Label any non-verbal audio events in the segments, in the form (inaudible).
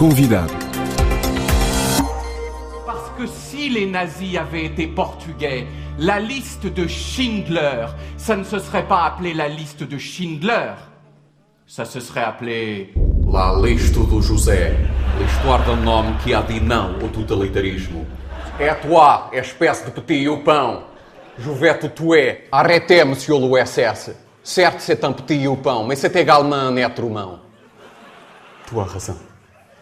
Convidado. Parce que si les nazis avaient été portugais, la liste de Schindler, ça ne se serait pas appelé la liste de Schindler. Ça se serait appelé La lista do José. Isto guarda um nome que há de não ao totalitarismo. É toi, espécie de petit o pão. Jovete tu é. Arrêtez, monsieur l'OSS. Certes, c'est un petit o pão, mas c'est également un être humain. Tu as raison.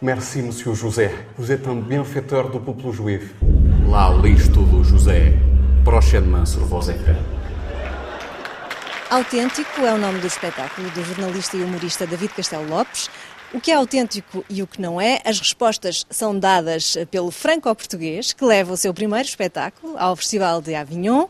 Merci, monsieur José. Vous êtes un bienfaiteur do povo juif. La lista do José. Prochainement sur vos écrans. Autêntico é o nome do espetáculo do jornalista e humorista David Castelo Lopes. O que é autêntico e o que não é, as respostas são dadas pelo franco-português, que leva o seu primeiro espetáculo ao Festival de Avignon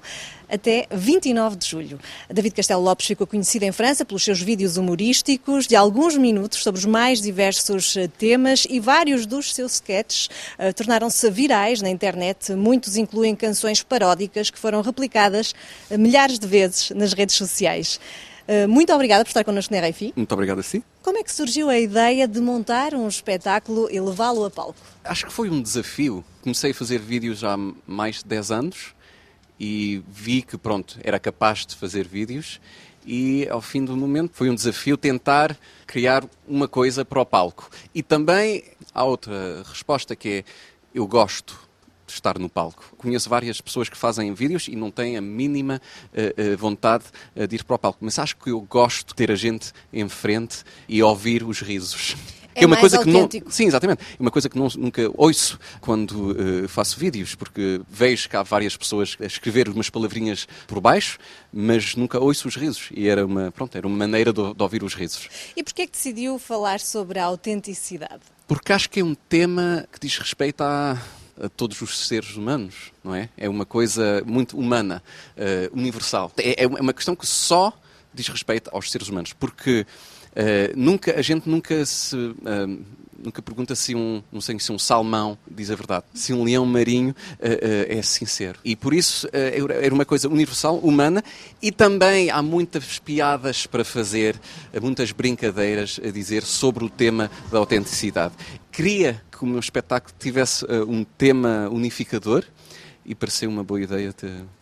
até 29 de julho. David Castelo Lopes ficou conhecido em França pelos seus vídeos humorísticos de alguns minutos sobre os mais diversos eh, temas e vários dos seus sketches uh, tornaram-se virais na internet. Muitos incluem canções paródicas que foram replicadas uh, milhares de vezes nas redes sociais. Uh, muito obrigada por estar connosco na RFI. Muito obrigado a si. Como é que surgiu a ideia de montar um espetáculo e levá-lo a palco? Acho que foi um desafio. Comecei a fazer vídeos há mais de 10 anos e vi que, pronto, era capaz de fazer vídeos e ao fim do momento foi um desafio tentar criar uma coisa para o palco. E também há outra resposta que é eu gosto de estar no palco. Conheço várias pessoas que fazem vídeos e não têm a mínima uh, vontade uh, de ir para o palco, mas acho que eu gosto de ter a gente em frente e ouvir os risos. É, é uma coisa autêntico. que não, sim, exatamente. É uma coisa que não, nunca ouço quando uh, faço vídeos, porque vejo que há várias pessoas a escrever umas palavrinhas por baixo, mas nunca ouço os risos. E era uma, pronto, era uma maneira de, de ouvir os risos. E porquê é que decidiu falar sobre a autenticidade? Porque acho que é um tema que diz respeito à, a todos os seres humanos, não é? É uma coisa muito humana, uh, universal. É, é, uma questão que só diz respeito aos seres humanos, porque uh, nunca a gente nunca se uh, nunca pergunta se um, não sei, se um salmão diz a verdade, se um leão marinho é sincero. E por isso era uma coisa universal, humana, e também há muitas piadas para fazer, muitas brincadeiras a dizer sobre o tema da autenticidade. Queria que o meu espetáculo tivesse uh, um tema unificador e pareceu uma boa ideia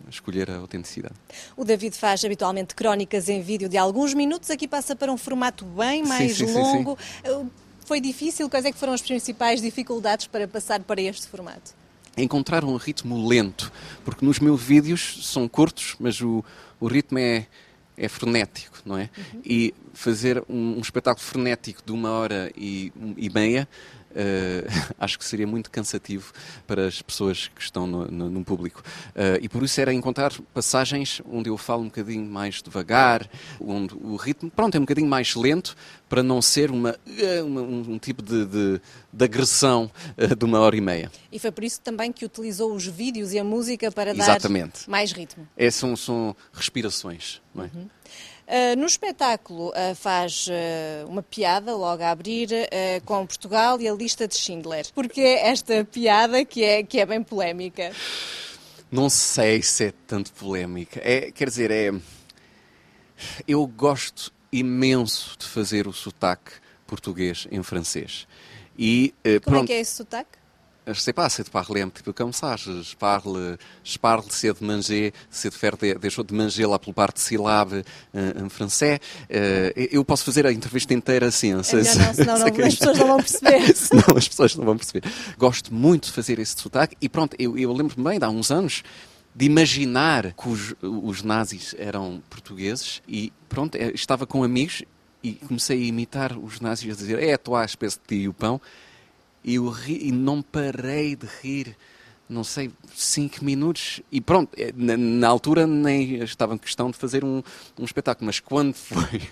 escolher a autenticidade. O David faz habitualmente crónicas em vídeo de alguns minutos, aqui passa para um formato bem mais sim, sim, longo. Sim, Foi difícil? Quais é que foram as principais dificuldades para passar para este formato? Encontrar um ritmo lento, porque nos meus vídeos são curtos, mas o, o ritmo é, é frenético, não é? Uhum. E fazer um, um, espetáculo frenético de uma hora e, e meia uh, (laughs) acho que seria muito cansativo para as pessoas que estão no, no, no público. Uh, e por isso era encontrar passagens onde eu falo um bocadinho mais devagar, onde o ritmo, pronto, é um bocadinho mais lento, para não ser uma, eh, uma um, um, tipo de, de, de agressão uh, de uma hora e meia. E foi por isso também que utilizou os vídeos e a música para Exatamente. dar mais ritmo. É, são, são respirações, não é? Uhum. Uh, no espetáculo uh, faz uh, uma piada logo a abrir com Portugal e a lista de Schindler. Porque esta piada que é, que é bem polémica? Não sei se é tanto polémica. É, quer dizer, é. Eu gosto imenso de fazer o sotaque português em francês. E, Como pronto, é que é esse sotaque? Je sais pas, c'est de parler un petit peu comme ça. Je, je parle, je parle, c'est de manger, c'est de faire des, des choses de manger lá pelo par de sílabe uh, em francês. Uh, eu posso fazer a entrevista inteira assim. É se, não, senão (laughs) não, as pessoas não vão perceber. (laughs) senão as pessoas não vão perceber. Gosto muito de fazer esse sotaque e pronto, eu, eu lembro-me bem, de há uns anos, de imaginar que os, os nazis eram portugueses e pronto, eh, estava com amigos e comecei a imitar os nazis a dizer é a tua espécie de tio pão e, eu ri, e não parei de rir, não sei, cinco minutos. E pronto, eh, na, na altura nem estava em questão de fazer um, um espetáculo, mas quando (laughs) foi,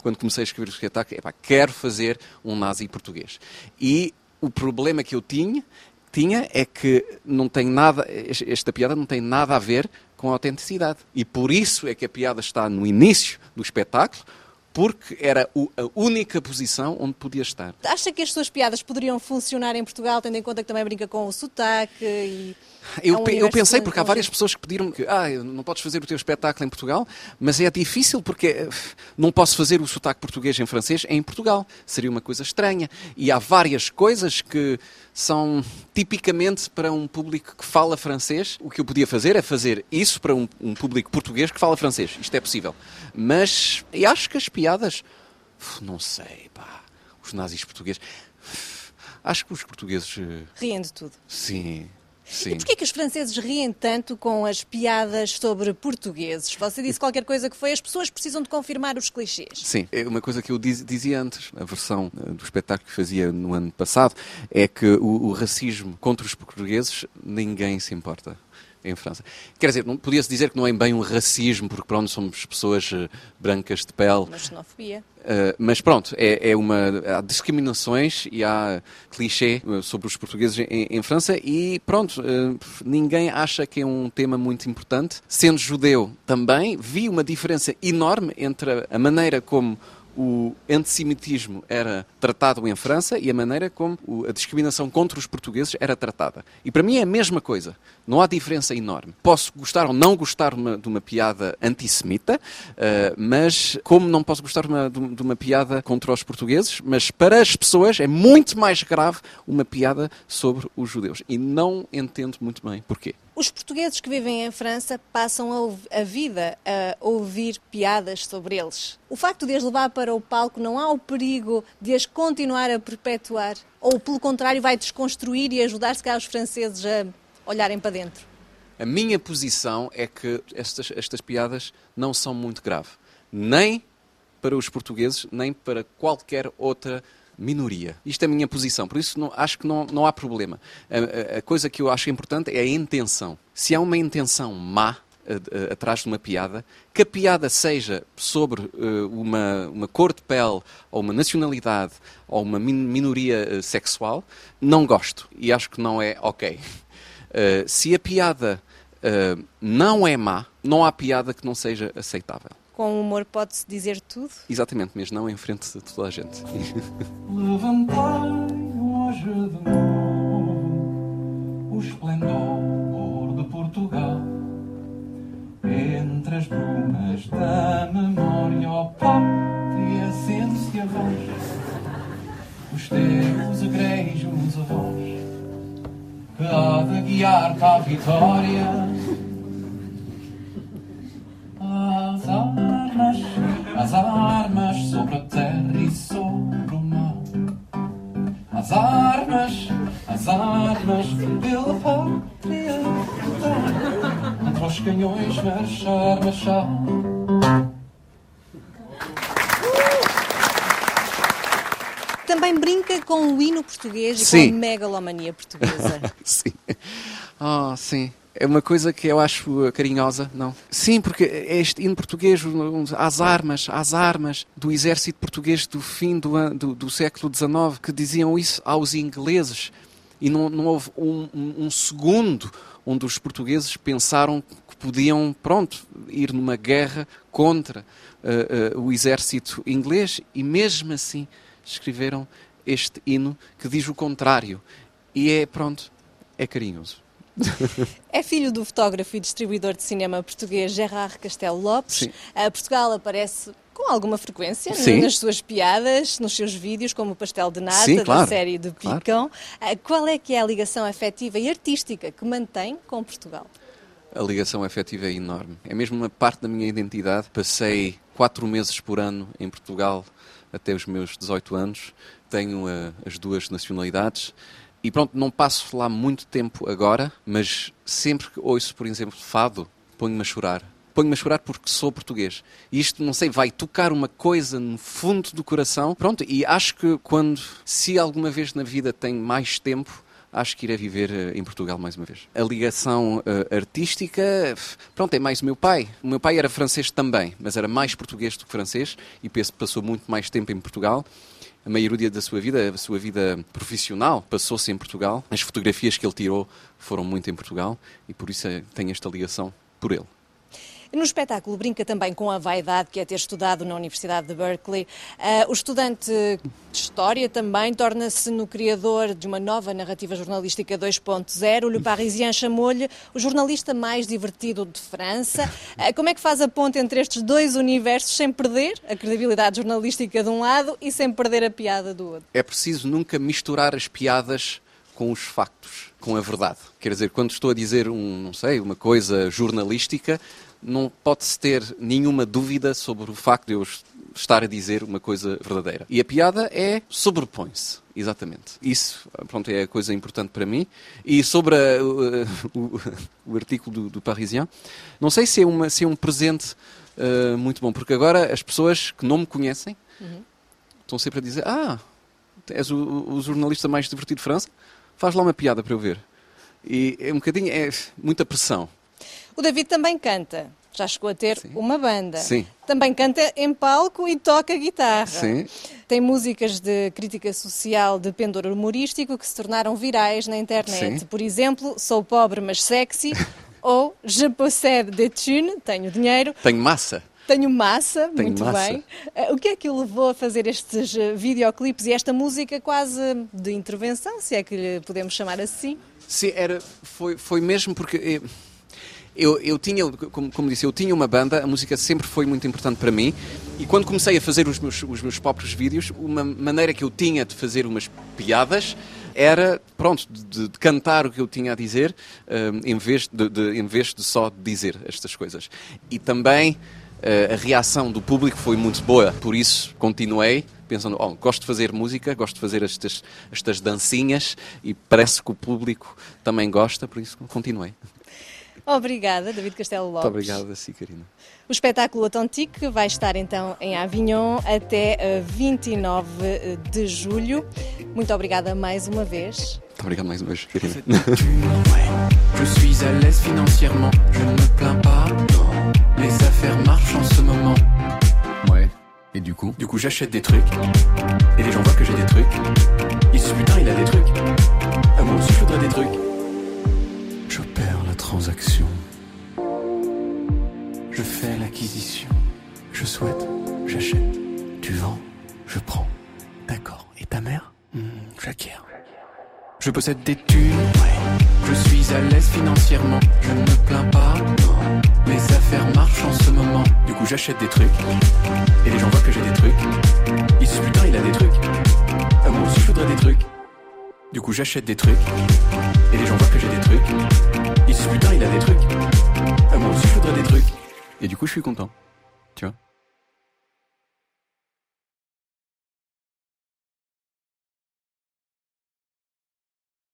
quando comecei a escrever o espetáculo, epá, quero fazer um nazi português. E o problema que eu tinha tinha é que não tem nada, esta piada não tem nada a ver com a autenticidade. E por isso é que a piada está no início do espetáculo, porque era a única posição onde podia estar. Acha que as suas piadas poderiam funcionar em Portugal, tendo em conta que também brinca com o sotaque e... Eu, é um eu pensei, porque há várias pessoas que pediram-me que ah, não podes fazer o teu espetáculo em Portugal, mas é difícil porque eh, não posso fazer o sotaque português em francês em Portugal. Seria uma coisa estranha. E há várias coisas que são tipicamente para um público que fala francês. O que eu podia fazer é fazer isso para um, um público português que fala francês. Isto é possível. Mas acho que as piadas. Não sei, pá. Os nazis portugueses. Acho que os portugueses. Eh, Riem de tudo. Sim. Sim. E porquê que os franceses riem tanto com as piadas sobre portugueses? Você disse qualquer coisa que foi as pessoas precisam de confirmar os clichês. Sim, é uma coisa que eu diz, dizia antes, a versão eh, do espetáculo que fazia no ano passado, é que o, o racismo contra os portugueses ninguém se importa em França. Quer dizer, podia-se dizer que não é bem um racismo, porque pronto, somos pessoas uh, brancas de pele. Uma xenofobia. Uh, mas pronto, é, é, uma, há discriminações e há clichê uh, sobre os portugueses em, em França e pronto, ninguém acha que é um tema muito importante. Sendo judeu também, vi uma diferença enorme entre a maneira como o antissemitismo era tratado em França e a maneira como a discriminação contra os portugueses era tratada. E para mim é a mesma coisa. Não há diferença enorme. Posso gostar ou não gostar de uma piada antissemita, uh, mas como não posso gostar de uma piada contra os portugueses, mas para as pessoas é muito mais grave uma piada sobre os judeus. E não entendo muito bem porquê. Os portugueses que vivem em França passam a, vida a ouvir piadas sobre eles. O facto de as levar para o palco não há o perigo de as continuar a perpetuar? Ou, pelo contrário, vai desconstruir e ajudar, se calhar, os franceses a olharem para dentro? A minha posição é que estas, estas piadas não são muito graves. Nem para os portugueses, nem para qualquer outra minoria. Isto é a minha posição, por isso não, acho que não, não há problema. A, a, coisa que eu acho importante é a intenção. Se há uma intenção má atrás de uma piada, que a piada seja sobre uh, uma, uma cor de pele, ou uma nacionalidade, ou uma min minoria uh, sexual, não gosto e acho que não é ok. Uh, (laughs) se a piada não é má, não há piada que não seja aceitável com humor pode-se dizer tudo? Exatamente, mas não em frente de toda a gente. Levantai hoje de novo o esplendor de Portugal entre as brumas da memória, ó pátria, sente-se a voz os teus egrejos avós que há de guiar-te à vitória canhões marchar, marchar. Também brinca com o hino português e sim. com a megalomania portuguesa. (laughs) sim. Oh, sim. É uma coisa que eu acho carinhosa, não? Sim, porque este hino português, às armas, às armas do exército português do fim do, do, do século XIX, que diziam isso aos ingleses. E não, não houve um, um, segundo onde os portugueses pensaram que podiam, pronto, ir numa guerra contra uh, uh, o exército inglês e mesmo assim escreveram este hino que diz o contrário. E é, pronto, é carinhoso. (laughs) É filho do fotógrafo e distribuidor de cinema português Gerard Castelo Lopes. Sim. A Portugal aparece com alguma frequência Sim. nas suas piadas, nos seus vídeos, como o pastel de nata Sim, claro. da série de Picão. Claro. Ah, qual é que é a ligação afetiva e artística que mantém com Portugal? A ligação afetiva é enorme. É mesmo uma parte da minha identidade. Passei quatro meses por ano em Portugal até os meus 18 anos. Tenho uh, as duas nacionalidades e pronto, não passo lá muito tempo agora, mas sempre que ouço, por exemplo, fado, ponho-me a chorar. Ponho-me a chorar porque sou português. E isto, não sei, vai tocar uma coisa no fundo do coração. Pronto, e acho que quando, se alguma vez na vida tenho mais tempo, acho que irei viver eh, em Portugal mais uma vez. A ligação uh, artística, pronto, é mais o meu pai. O meu pai era francês também, mas era mais português do que francês e passou muito mais tempo em Portugal a maioria da sua vida, a sua vida profissional, passou-se em Portugal. As fotografias que ele tirou foram muito em Portugal e por isso tem esta ligação por ele. No espetáculo brinca também com a vaidade que é ter estudado na Universidade de Berkeley. Uh, o estudante de História também torna-se no criador de uma nova narrativa jornalística 2.0. O Le Parisien chamou-lhe o jornalista mais divertido de França. Uh, como é que faz a ponte entre estes dois universos sem perder a credibilidade jornalística de um lado e sem perder a piada do outro? É preciso nunca misturar as piadas com os factos, com a verdade. Quer dizer, quando estou a dizer um, não sei, uma coisa jornalística, não pode-se ter nenhuma dúvida sobre o facto de eu estar a dizer uma coisa verdadeira. E a piada é sobrepõe-se. Exatamente. Isso, pronto, é a coisa importante para mim. E sobre a, o, o, o, artigo do, do Parisien, não sei se é, uma, se é um presente uh, muito bom, porque agora as pessoas que não me conhecem uhum. estão sempre a dizer: Ah, és o, o jornalista mais divertido de França, faz lá uma piada para eu ver. E é um bocadinho, é muita pressão. O David também canta. Já chegou a ter Sim. uma banda. Sim. Também canta em palco e toca guitarra. Sim. Tem músicas de crítica social de pendor humorístico que se tornaram virais na internet. Sim. Por exemplo, Sou pobre mas sexy (laughs) ou Je possède des thunes, tenho dinheiro. Tenho massa. Tenho massa, Tenho muito massa. bem. Eh, O que é que o levou a fazer estes eh, videoclipes e esta música quase de intervenção, se é que lhe podemos chamar assim? Sim, era, foi, foi mesmo porque eh, eu, eu tinha, como, como disse, eu tinha uma banda, a música sempre foi muito importante para mim e quando comecei a fazer os meus, os meus próprios vídeos, uma maneira que eu tinha de fazer umas piadas era, pronto, de, de cantar o que eu tinha a dizer eh, em, vez de, de- em vez de só dizer estas coisas. E também eh, a reação do público foi muito boa, por isso continuei pensando, oh, gosto de fazer música, gosto de fazer estas, estas dancinhas e parece que o público também gosta, por isso continuei. Obrigada, David Castelo Lopes. Muito obrigado a si, Karina. O espetáculo Authentique vai estar então em Avignon até eh, 29 de julho. Muito obrigada mais uma vez. Muito obrigado mais uma vez, Karina. Je suis à l'aise financièrement, je ne me plains pas. Les affaires marchent en ce moment. Ouais. Et du coup Du coup, j'achète des trucs. Et les gens voient que j'ai des trucs. Ils se disent putain, il a des trucs. Je souhaite, j'achète. Tu vends, je prends. D'accord. Et ta mère? Hmm, J'acquiers. Je possède des thunes. Je suis à l'aise financièrement. Je ne me plains pas. Mes affaires marchent en ce moment. Du coup, j'achète des trucs. Et les gens voient que j'ai des trucs. Ils se putain, il a des trucs. Ah, moi aussi, je voudrais des trucs. Du coup, j'achète des trucs. Et les gens voient que j'ai des trucs. Ils se putain, il a des trucs. Ah, moi aussi, je voudrais des trucs. Et du coup, je suis content. Tu vois?